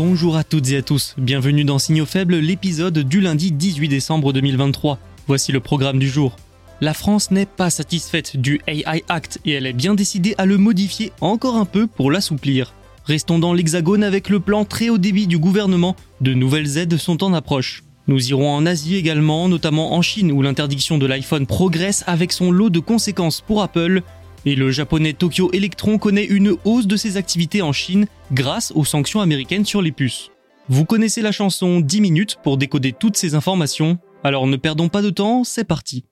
Bonjour à toutes et à tous, bienvenue dans Signaux faibles, l'épisode du lundi 18 décembre 2023. Voici le programme du jour. La France n'est pas satisfaite du AI Act et elle est bien décidée à le modifier encore un peu pour l'assouplir. Restons dans l'hexagone avec le plan très haut débit du gouvernement, de nouvelles aides sont en approche. Nous irons en Asie également, notamment en Chine où l'interdiction de l'iPhone progresse avec son lot de conséquences pour Apple, et le japonais Tokyo Electron connaît une hausse de ses activités en Chine grâce aux sanctions américaines sur les puces. Vous connaissez la chanson 10 minutes pour décoder toutes ces informations, alors ne perdons pas de temps, c'est parti.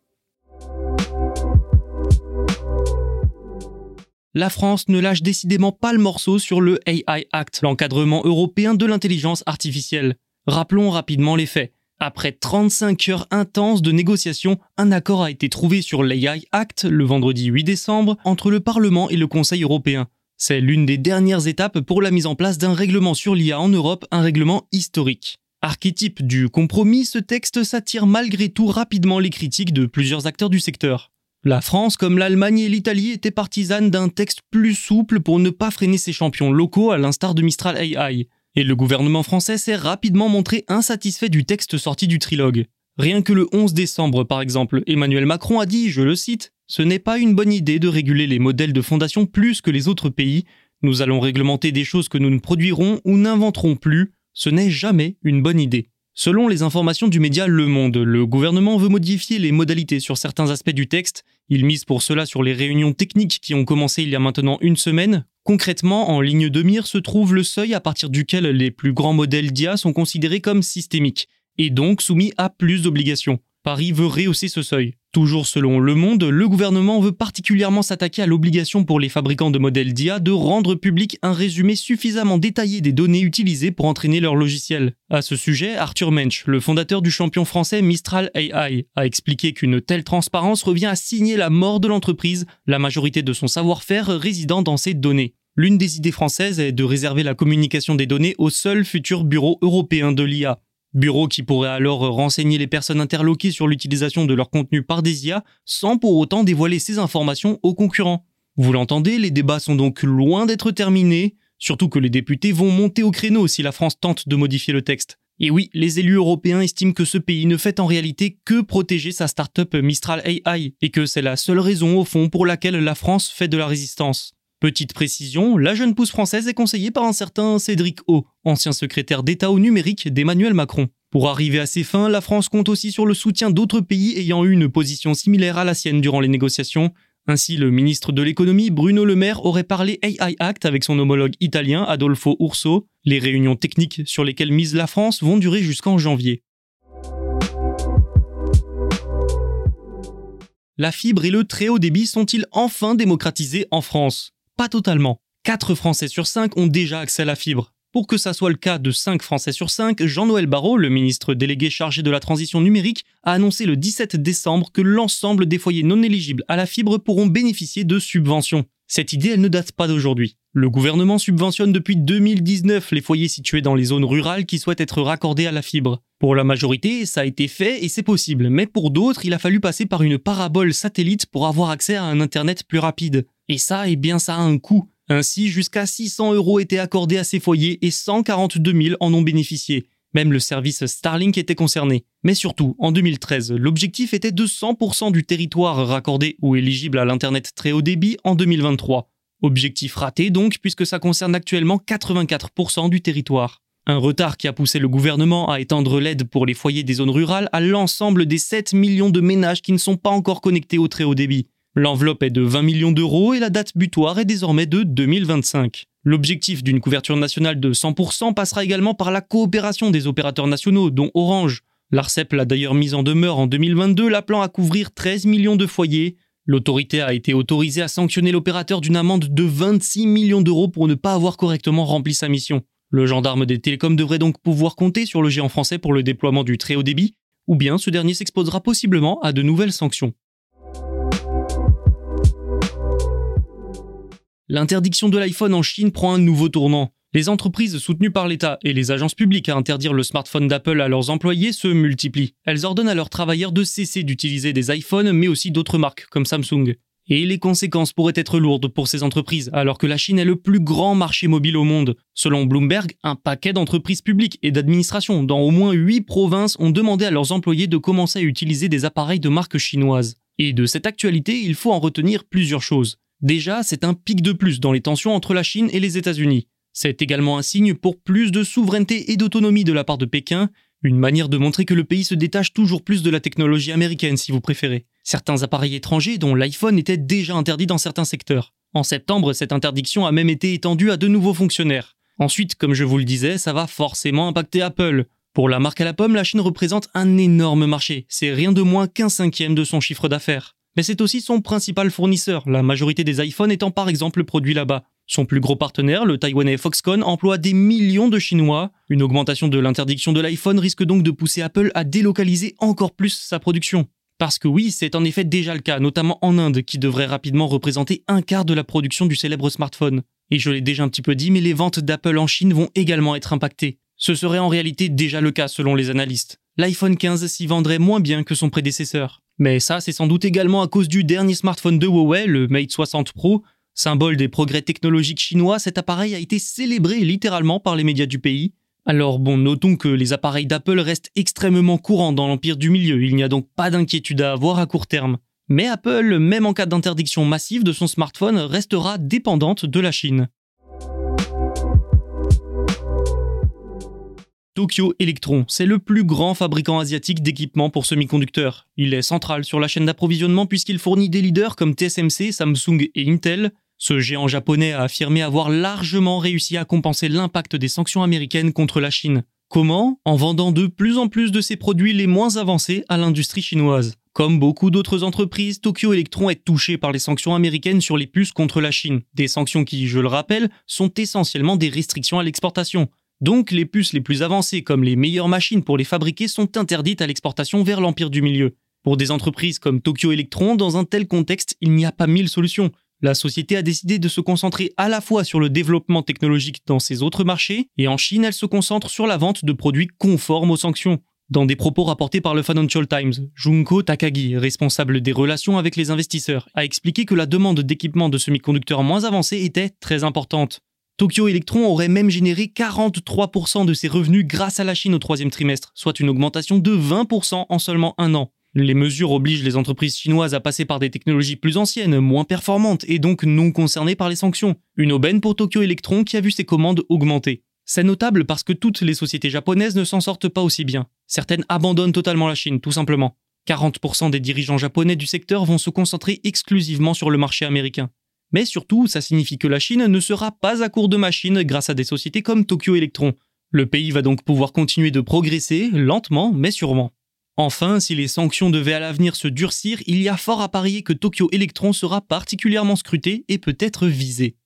La France ne lâche décidément pas le morceau sur le AI Act, l'encadrement européen de l'intelligence artificielle. Rappelons rapidement les faits. Après 35 heures intenses de négociations, un accord a été trouvé sur l'AI Act le vendredi 8 décembre entre le Parlement et le Conseil européen. C'est l'une des dernières étapes pour la mise en place d'un règlement sur l'IA en Europe, un règlement historique. Archétype du compromis, ce texte s'attire malgré tout rapidement les critiques de plusieurs acteurs du secteur. La France, comme l'Allemagne et l'Italie, étaient partisanes d'un texte plus souple pour ne pas freiner ses champions locaux à l'instar de Mistral AI. Et le gouvernement français s'est rapidement montré insatisfait du texte sorti du trilogue. Rien que le 11 décembre, par exemple, Emmanuel Macron a dit, je le cite, Ce n'est pas une bonne idée de réguler les modèles de fondation plus que les autres pays. Nous allons réglementer des choses que nous ne produirons ou n'inventerons plus. Ce n'est jamais une bonne idée. Selon les informations du média Le Monde, le gouvernement veut modifier les modalités sur certains aspects du texte. Il mise pour cela sur les réunions techniques qui ont commencé il y a maintenant une semaine. Concrètement, en ligne de mire se trouve le seuil à partir duquel les plus grands modèles d'IA sont considérés comme systémiques, et donc soumis à plus d'obligations. Paris veut rehausser ce seuil. Toujours selon Le Monde, le gouvernement veut particulièrement s'attaquer à l'obligation pour les fabricants de modèles d'IA de rendre public un résumé suffisamment détaillé des données utilisées pour entraîner leur logiciel. À ce sujet, Arthur Mensch, le fondateur du champion français Mistral AI, a expliqué qu'une telle transparence revient à signer la mort de l'entreprise, la majorité de son savoir-faire résidant dans ces données. L'une des idées françaises est de réserver la communication des données au seul futur bureau européen de l'IA bureau qui pourrait alors renseigner les personnes interloquées sur l'utilisation de leur contenu par des IA sans pour autant dévoiler ces informations aux concurrents. Vous l'entendez, les débats sont donc loin d'être terminés, surtout que les députés vont monter au créneau si la France tente de modifier le texte. Et oui, les élus européens estiment que ce pays ne fait en réalité que protéger sa start-up Mistral AI, et que c'est la seule raison au fond pour laquelle la France fait de la résistance. Petite précision, la jeune pousse française est conseillée par un certain Cédric O, ancien secrétaire d'État au numérique d'Emmanuel Macron. Pour arriver à ses fins, la France compte aussi sur le soutien d'autres pays ayant eu une position similaire à la sienne durant les négociations. Ainsi, le ministre de l'économie Bruno Le Maire aurait parlé AI Act avec son homologue italien Adolfo Urso. Les réunions techniques sur lesquelles mise la France vont durer jusqu'en janvier. La fibre et le très haut débit sont-ils enfin démocratisés en France? Pas totalement. 4 Français sur 5 ont déjà accès à la fibre. Pour que ça soit le cas de 5 Français sur 5, Jean-Noël Barrot, le ministre délégué chargé de la transition numérique, a annoncé le 17 décembre que l'ensemble des foyers non éligibles à la fibre pourront bénéficier de subventions. Cette idée, elle ne date pas d'aujourd'hui. Le gouvernement subventionne depuis 2019 les foyers situés dans les zones rurales qui souhaitent être raccordés à la fibre. Pour la majorité, ça a été fait et c'est possible, mais pour d'autres, il a fallu passer par une parabole satellite pour avoir accès à un Internet plus rapide. Et ça, eh bien, ça a un coût. Ainsi, jusqu'à 600 euros étaient accordés à ces foyers et 142 000 en ont bénéficié. Même le service Starlink était concerné. Mais surtout, en 2013, l'objectif était de 100% du territoire raccordé ou éligible à l'Internet très haut débit en 2023. Objectif raté donc, puisque ça concerne actuellement 84% du territoire. Un retard qui a poussé le gouvernement à étendre l'aide pour les foyers des zones rurales à l'ensemble des 7 millions de ménages qui ne sont pas encore connectés au très haut débit. L'enveloppe est de 20 millions d'euros et la date butoir est désormais de 2025. L'objectif d'une couverture nationale de 100% passera également par la coopération des opérateurs nationaux, dont Orange. L'ARCEP l'a d'ailleurs mise en demeure en 2022, l'appelant à couvrir 13 millions de foyers. L'autorité a été autorisée à sanctionner l'opérateur d'une amende de 26 millions d'euros pour ne pas avoir correctement rempli sa mission. Le gendarme des télécoms devrait donc pouvoir compter sur le géant français pour le déploiement du très haut débit, ou bien ce dernier s'exposera possiblement à de nouvelles sanctions. L'interdiction de l'iPhone en Chine prend un nouveau tournant. Les entreprises soutenues par l'État et les agences publiques à interdire le smartphone d'Apple à leurs employés se multiplient. Elles ordonnent à leurs travailleurs de cesser d'utiliser des iPhones mais aussi d'autres marques comme Samsung. Et les conséquences pourraient être lourdes pour ces entreprises, alors que la Chine est le plus grand marché mobile au monde. Selon Bloomberg, un paquet d'entreprises publiques et d'administrations dans au moins 8 provinces ont demandé à leurs employés de commencer à utiliser des appareils de marque chinoise. Et de cette actualité, il faut en retenir plusieurs choses. Déjà, c'est un pic de plus dans les tensions entre la Chine et les États-Unis. C'est également un signe pour plus de souveraineté et d'autonomie de la part de Pékin, une manière de montrer que le pays se détache toujours plus de la technologie américaine si vous préférez. Certains appareils étrangers, dont l'iPhone, étaient déjà interdits dans certains secteurs. En septembre, cette interdiction a même été étendue à de nouveaux fonctionnaires. Ensuite, comme je vous le disais, ça va forcément impacter Apple. Pour la marque à la pomme, la Chine représente un énorme marché. C'est rien de moins qu'un cinquième de son chiffre d'affaires mais c'est aussi son principal fournisseur, la majorité des iPhones étant par exemple produits là-bas. Son plus gros partenaire, le taïwanais Foxconn, emploie des millions de Chinois. Une augmentation de l'interdiction de l'iPhone risque donc de pousser Apple à délocaliser encore plus sa production. Parce que oui, c'est en effet déjà le cas, notamment en Inde, qui devrait rapidement représenter un quart de la production du célèbre smartphone. Et je l'ai déjà un petit peu dit, mais les ventes d'Apple en Chine vont également être impactées. Ce serait en réalité déjà le cas selon les analystes. L'iPhone 15 s'y vendrait moins bien que son prédécesseur. Mais ça, c'est sans doute également à cause du dernier smartphone de Huawei, le Mate 60 Pro. Symbole des progrès technologiques chinois, cet appareil a été célébré littéralement par les médias du pays. Alors bon, notons que les appareils d'Apple restent extrêmement courants dans l'empire du milieu, il n'y a donc pas d'inquiétude à avoir à court terme. Mais Apple, même en cas d'interdiction massive de son smartphone, restera dépendante de la Chine. Tokyo Electron, c'est le plus grand fabricant asiatique d'équipements pour semi-conducteurs. Il est central sur la chaîne d'approvisionnement puisqu'il fournit des leaders comme TSMC, Samsung et Intel. Ce géant japonais a affirmé avoir largement réussi à compenser l'impact des sanctions américaines contre la Chine. Comment? En vendant de plus en plus de ses produits les moins avancés à l'industrie chinoise. Comme beaucoup d'autres entreprises, Tokyo Electron est touché par les sanctions américaines sur les puces contre la Chine. Des sanctions qui, je le rappelle, sont essentiellement des restrictions à l'exportation. Donc les puces les plus avancées comme les meilleures machines pour les fabriquer sont interdites à l'exportation vers l'Empire du Milieu. Pour des entreprises comme Tokyo Electron, dans un tel contexte, il n'y a pas mille solutions. La société a décidé de se concentrer à la fois sur le développement technologique dans ses autres marchés, et en Chine, elle se concentre sur la vente de produits conformes aux sanctions. Dans des propos rapportés par le Financial Times, Junko Takagi, responsable des relations avec les investisseurs, a expliqué que la demande d'équipements de semi-conducteurs moins avancés était très importante. Tokyo Electron aurait même généré 43% de ses revenus grâce à la Chine au troisième trimestre, soit une augmentation de 20% en seulement un an. Les mesures obligent les entreprises chinoises à passer par des technologies plus anciennes, moins performantes et donc non concernées par les sanctions. Une aubaine pour Tokyo Electron qui a vu ses commandes augmenter. C'est notable parce que toutes les sociétés japonaises ne s'en sortent pas aussi bien. Certaines abandonnent totalement la Chine, tout simplement. 40% des dirigeants japonais du secteur vont se concentrer exclusivement sur le marché américain. Mais surtout, ça signifie que la Chine ne sera pas à court de machines grâce à des sociétés comme Tokyo Electron. Le pays va donc pouvoir continuer de progresser, lentement mais sûrement. Enfin, si les sanctions devaient à l'avenir se durcir, il y a fort à parier que Tokyo Electron sera particulièrement scruté et peut-être visé.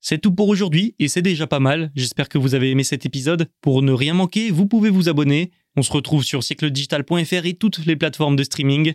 C'est tout pour aujourd'hui et c'est déjà pas mal. J'espère que vous avez aimé cet épisode. Pour ne rien manquer, vous pouvez vous abonner. On se retrouve sur siècledigital.fr et toutes les plateformes de streaming